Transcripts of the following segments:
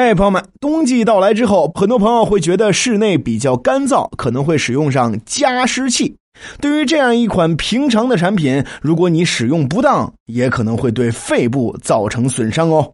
嗨，朋友们，冬季到来之后，很多朋友会觉得室内比较干燥，可能会使用上加湿器。对于这样一款平常的产品，如果你使用不当，也可能会对肺部造成损伤哦。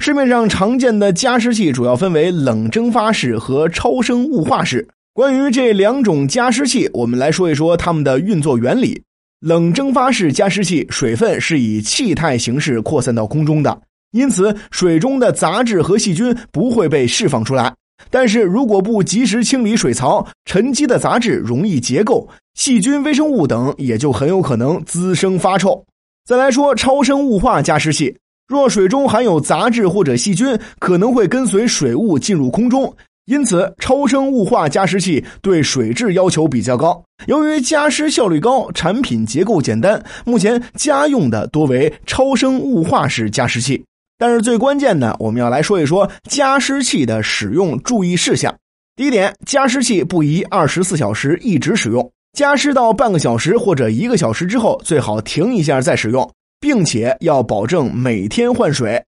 市面上常见的加湿器主要分为冷蒸发式和超声雾化式。关于这两种加湿器，我们来说一说它们的运作原理。冷蒸发式加湿器，水分是以气态形式扩散到空中的。因此，水中的杂质和细菌不会被释放出来。但是如果不及时清理水槽，沉积的杂质容易结构，细菌、微生物等也就很有可能滋生发臭。再来说超声雾化加湿器，若水中含有杂质或者细菌，可能会跟随水雾进入空中。因此，超声雾化加湿器对水质要求比较高。由于加湿效率高，产品结构简单，目前家用的多为超声雾化式加湿器。但是最关键的，我们要来说一说加湿器的使用注意事项。第一点，加湿器不宜二十四小时一直使用，加湿到半个小时或者一个小时之后，最好停一下再使用，并且要保证每天换水。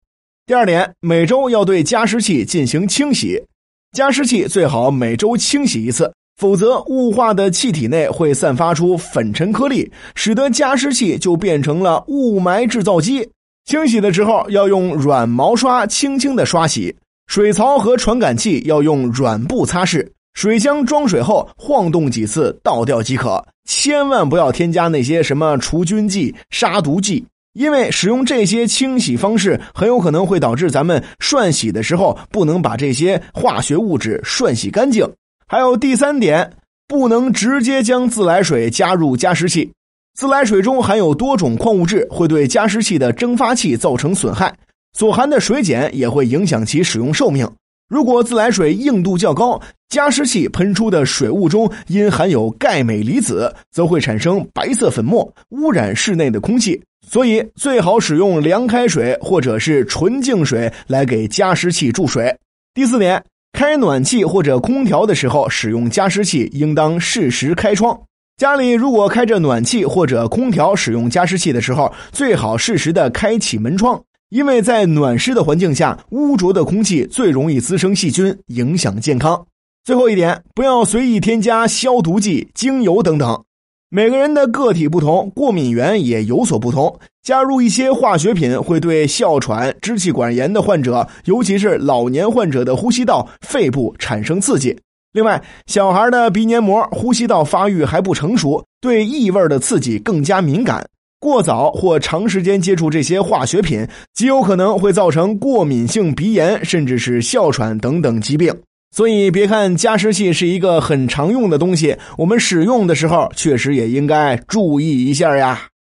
第二点，每周要对加湿器进行清洗，加湿器最好每周清洗一次，否则雾化的气体内会散发出粉尘颗粒，使得加湿器就变成了雾霾制造机。清洗的时候要用软毛刷轻轻的刷洗，水槽和传感器要用软布擦拭，水箱装水后晃动几次倒掉即可，千万不要添加那些什么除菌剂、杀毒剂，因为使用这些清洗方式很有可能会导致咱们涮洗的时候不能把这些化学物质涮洗干净。还有第三点，不能直接将自来水加入加湿器。自来水中含有多种矿物质，会对加湿器的蒸发器造成损害，所含的水碱也会影响其使用寿命。如果自来水硬度较高，加湿器喷出的水雾中因含有钙镁离子，则会产生白色粉末，污染室内的空气。所以最好使用凉开水或者是纯净水来给加湿器注水。第四点，开暖气或者空调的时候，使用加湿器应当适时开窗。家里如果开着暖气或者空调，使用加湿器的时候，最好适时的开启门窗，因为在暖湿的环境下，污浊的空气最容易滋生细菌，影响健康。最后一点，不要随意添加消毒剂、精油等等。每个人的个体不同，过敏源也有所不同，加入一些化学品会对哮喘、支气管炎的患者，尤其是老年患者的呼吸道、肺部产生刺激。另外，小孩的鼻黏膜、呼吸道发育还不成熟，对异味的刺激更加敏感。过早或长时间接触这些化学品，极有可能会造成过敏性鼻炎，甚至是哮喘等等疾病。所以，别看加湿器是一个很常用的东西，我们使用的时候确实也应该注意一下呀。